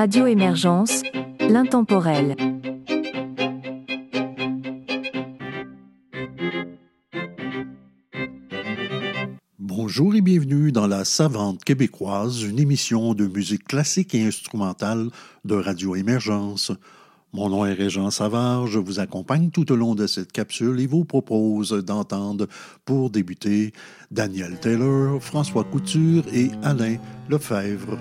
Radio Émergence, l'intemporel. Bonjour et bienvenue dans La Savante québécoise, une émission de musique classique et instrumentale de Radio Émergence. Mon nom est Régent Savard, je vous accompagne tout au long de cette capsule et vous propose d'entendre pour débuter Daniel Taylor, François Couture et Alain Lefebvre.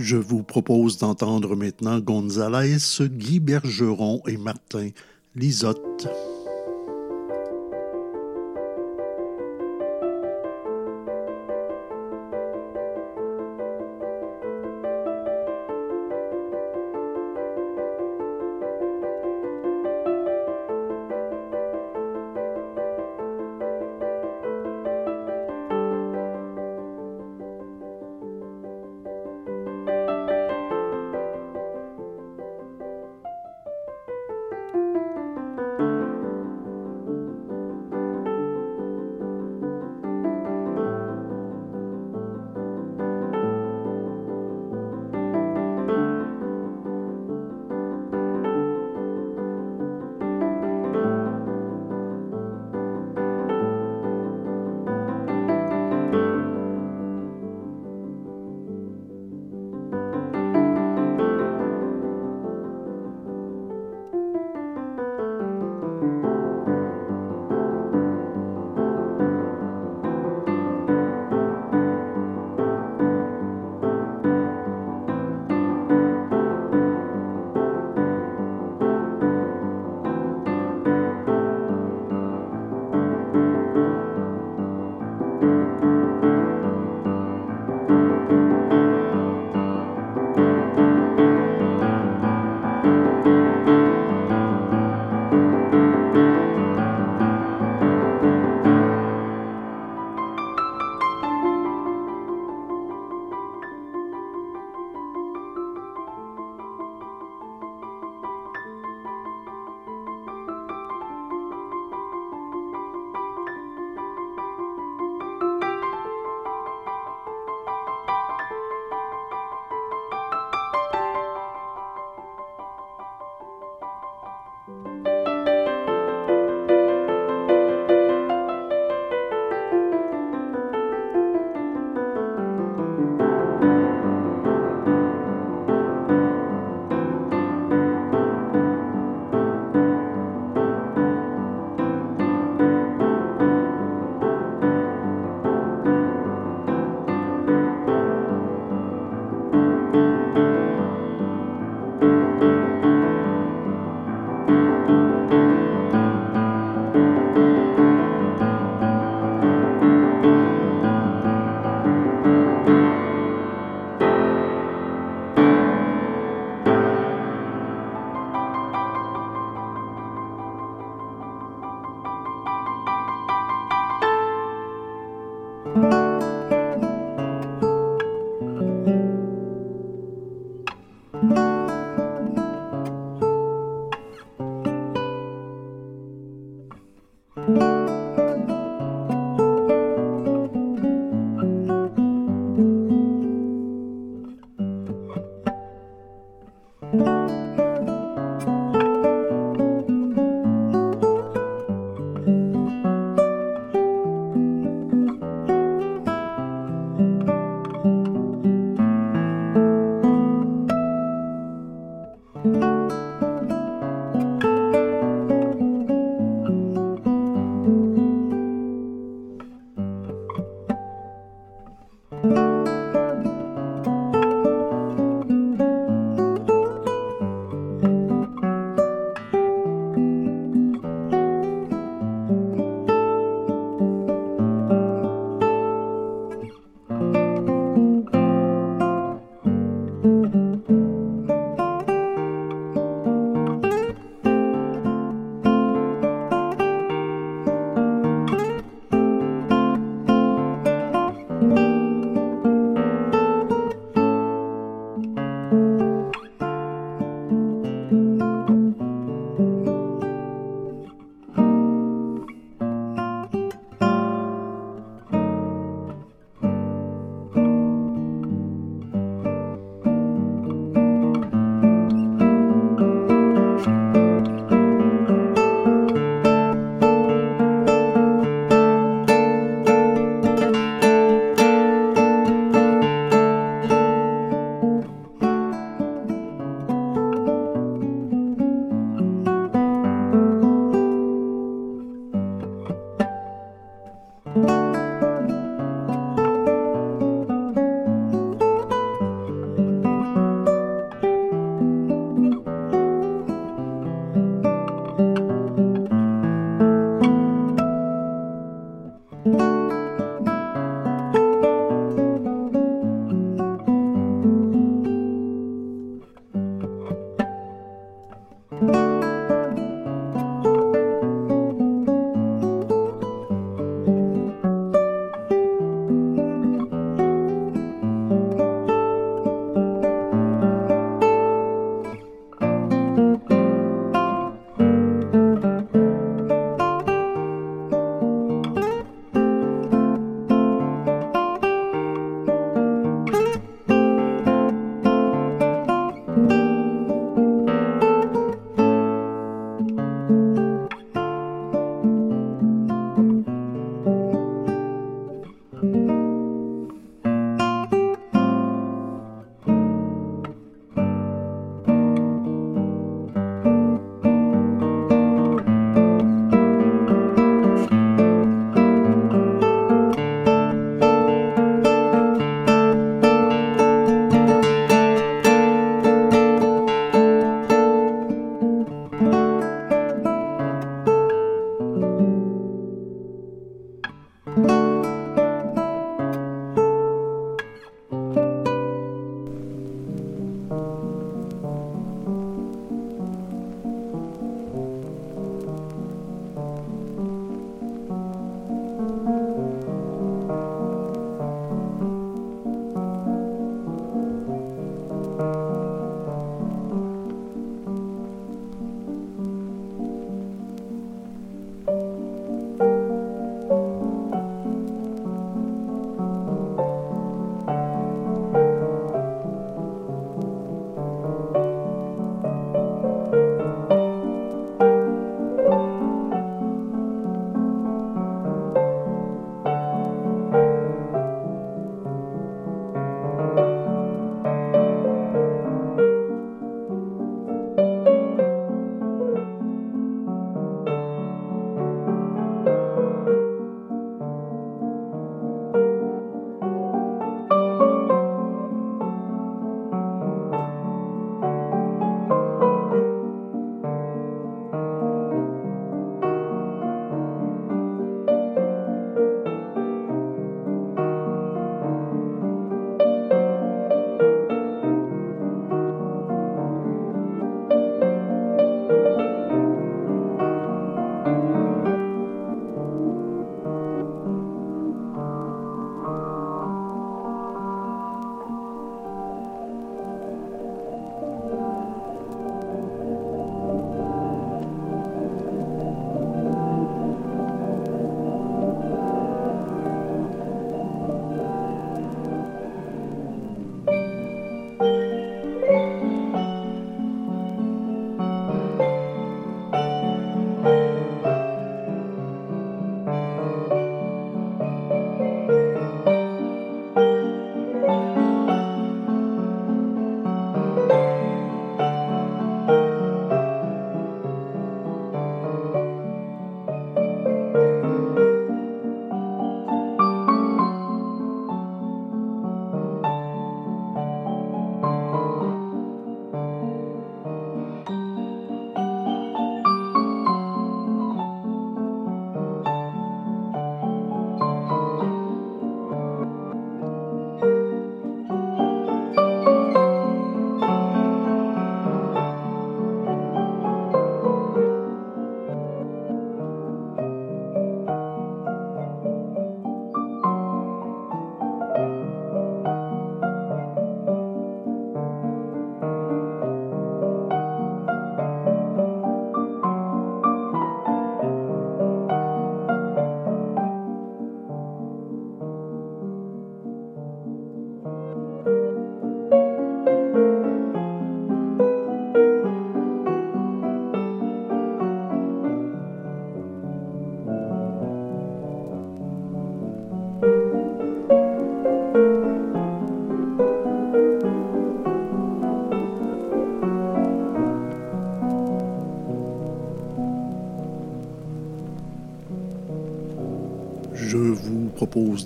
Je vous propose d'entendre maintenant Gonzalez, Guy Bergeron et Martin Lisotte.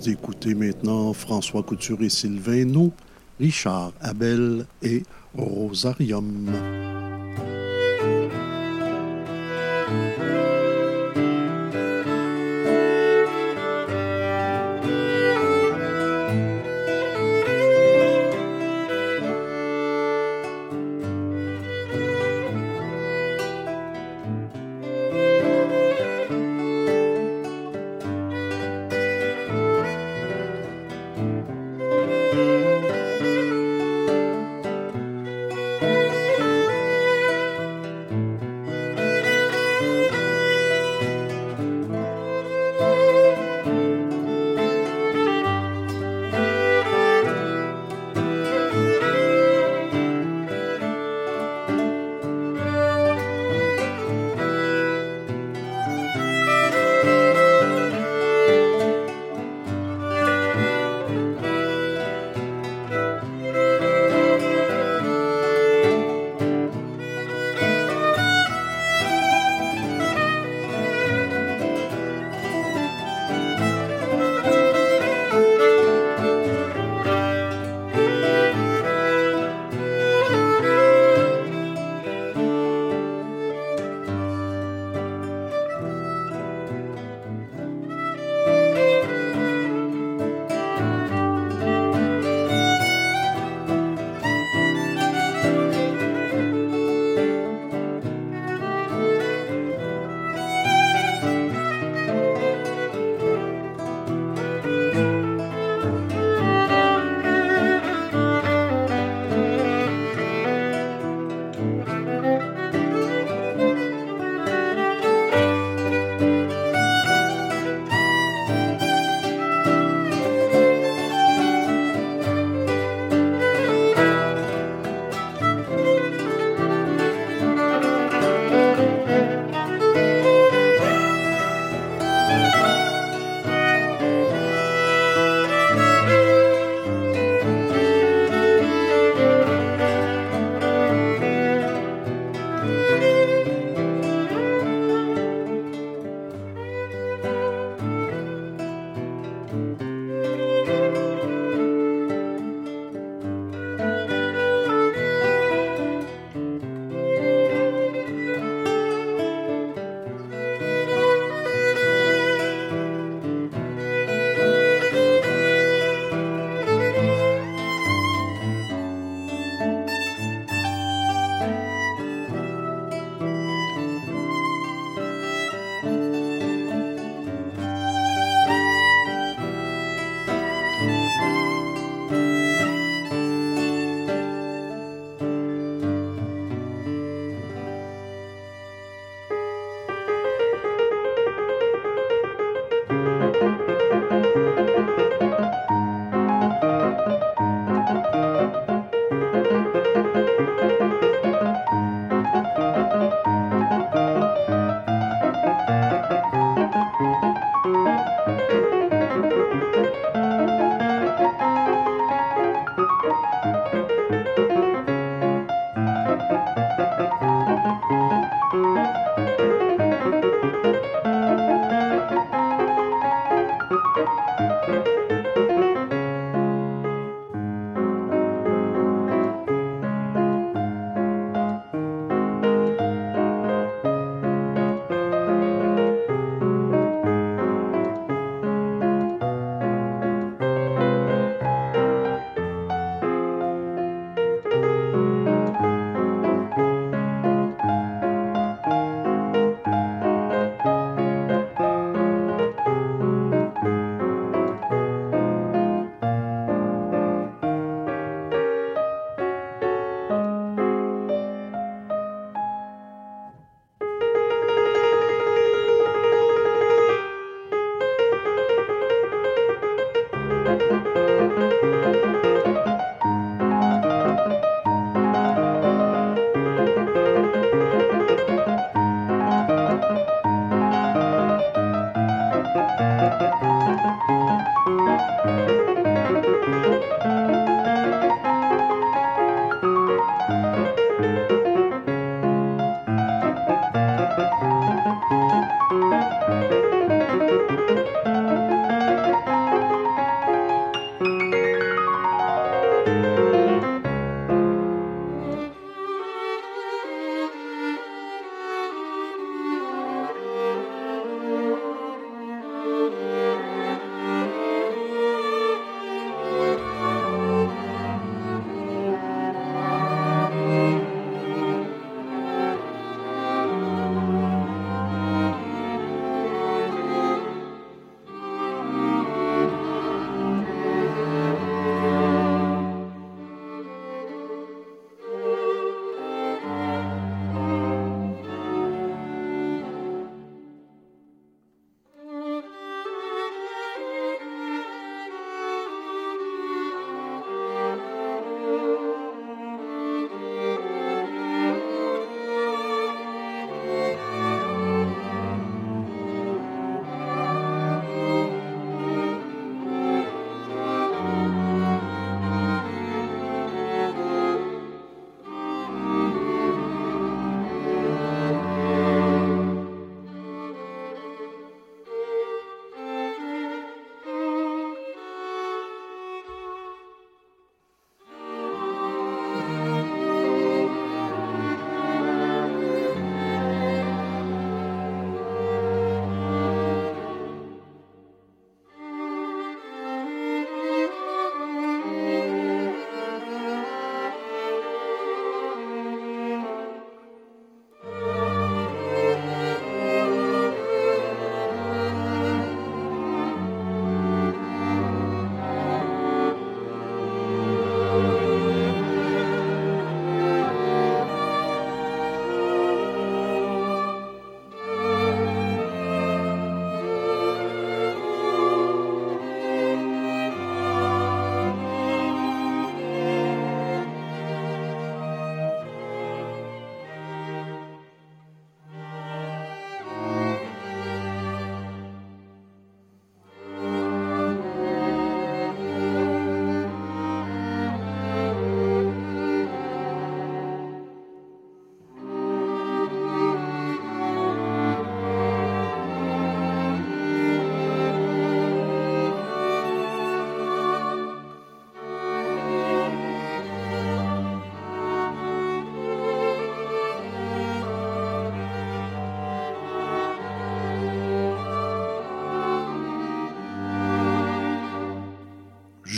D'écouter maintenant François Couture et Sylvain Richard Abel et Rosarium.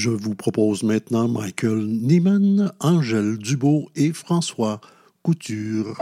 Je vous propose maintenant Michael Neiman, Angèle Dubo et François Couture.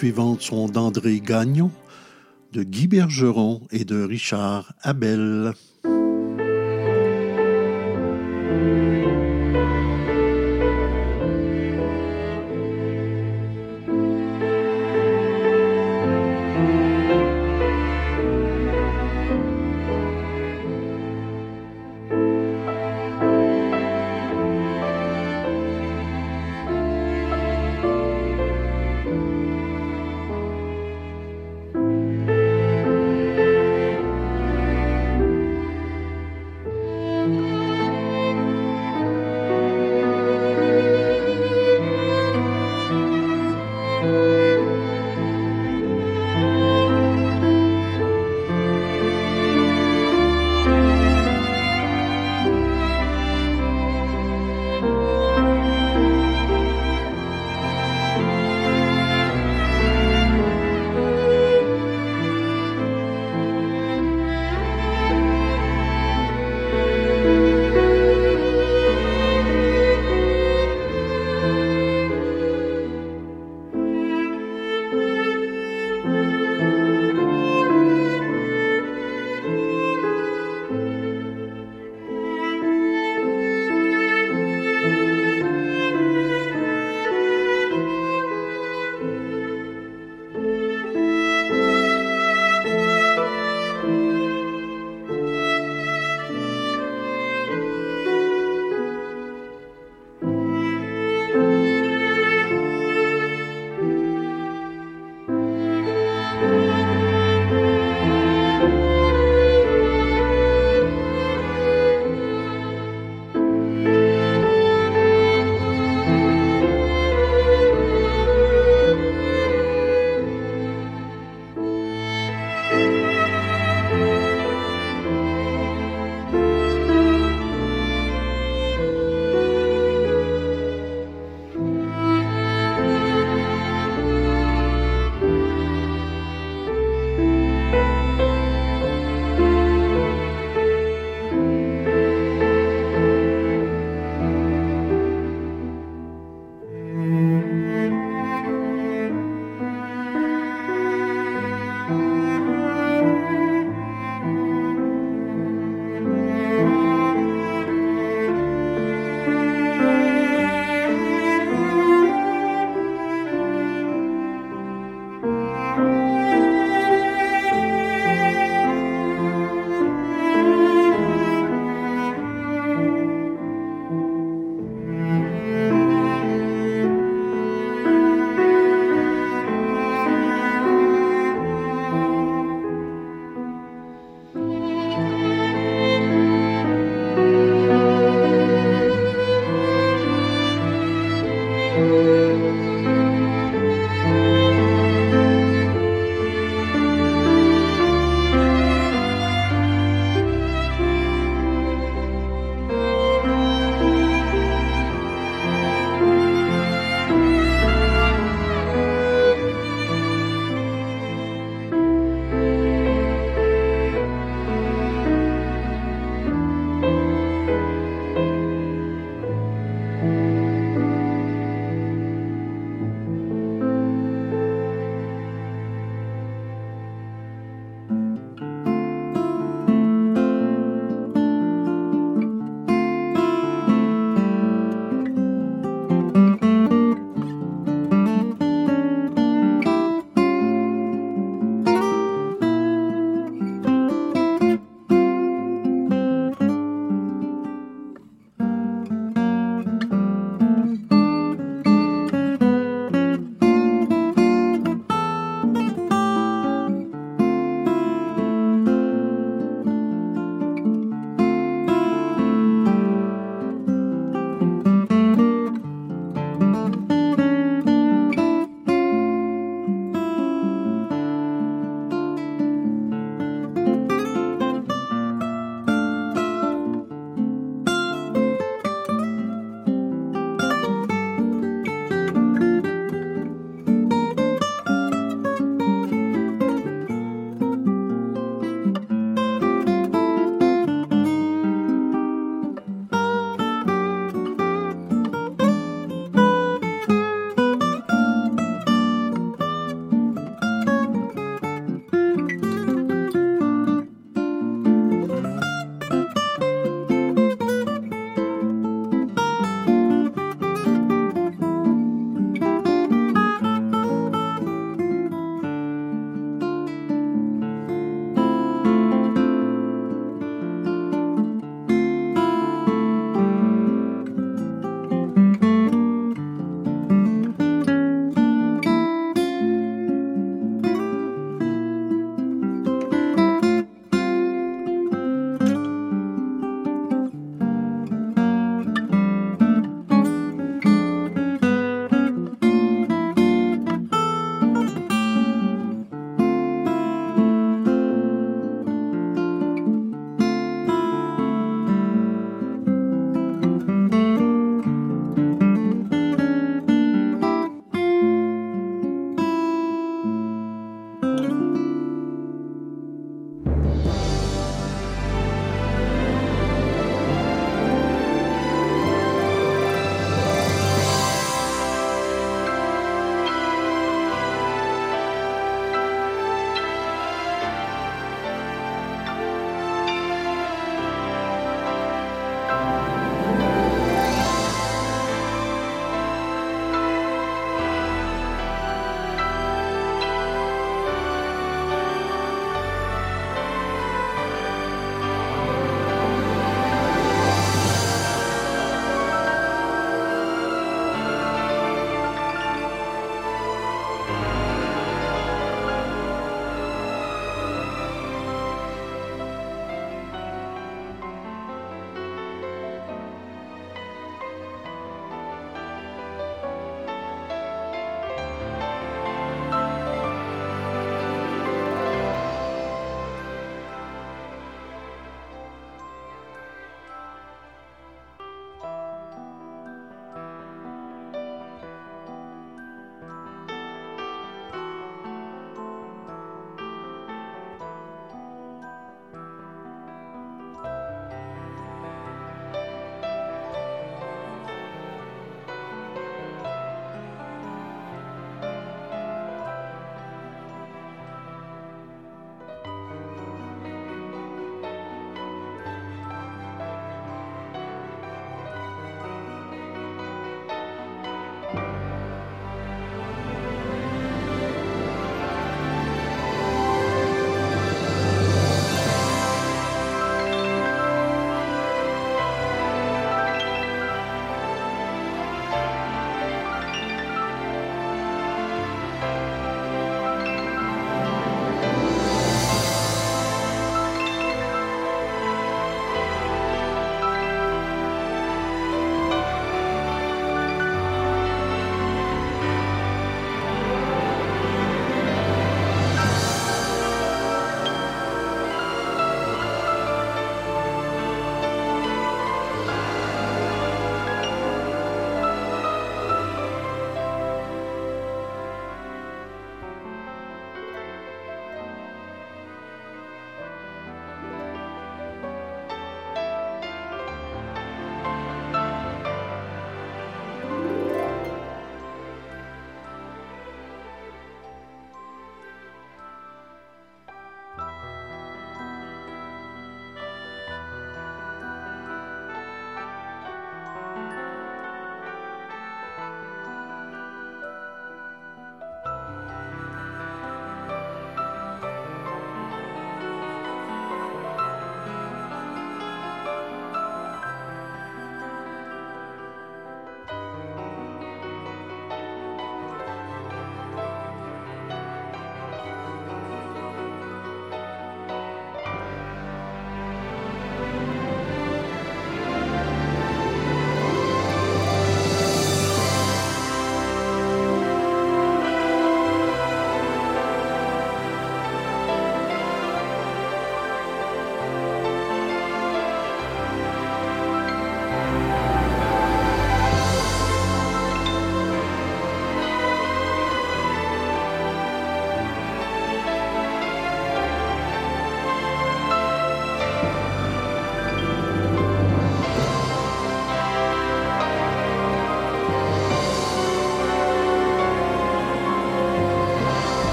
Suivantes sont d'André Gagnon, de Guy Bergeron et de Richard Abel.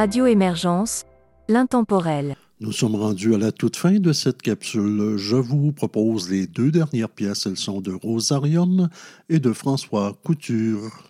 Radio Émergence, l'intemporel. Nous sommes rendus à la toute fin de cette capsule. Je vous propose les deux dernières pièces. Elles sont de Rosarium et de François Couture.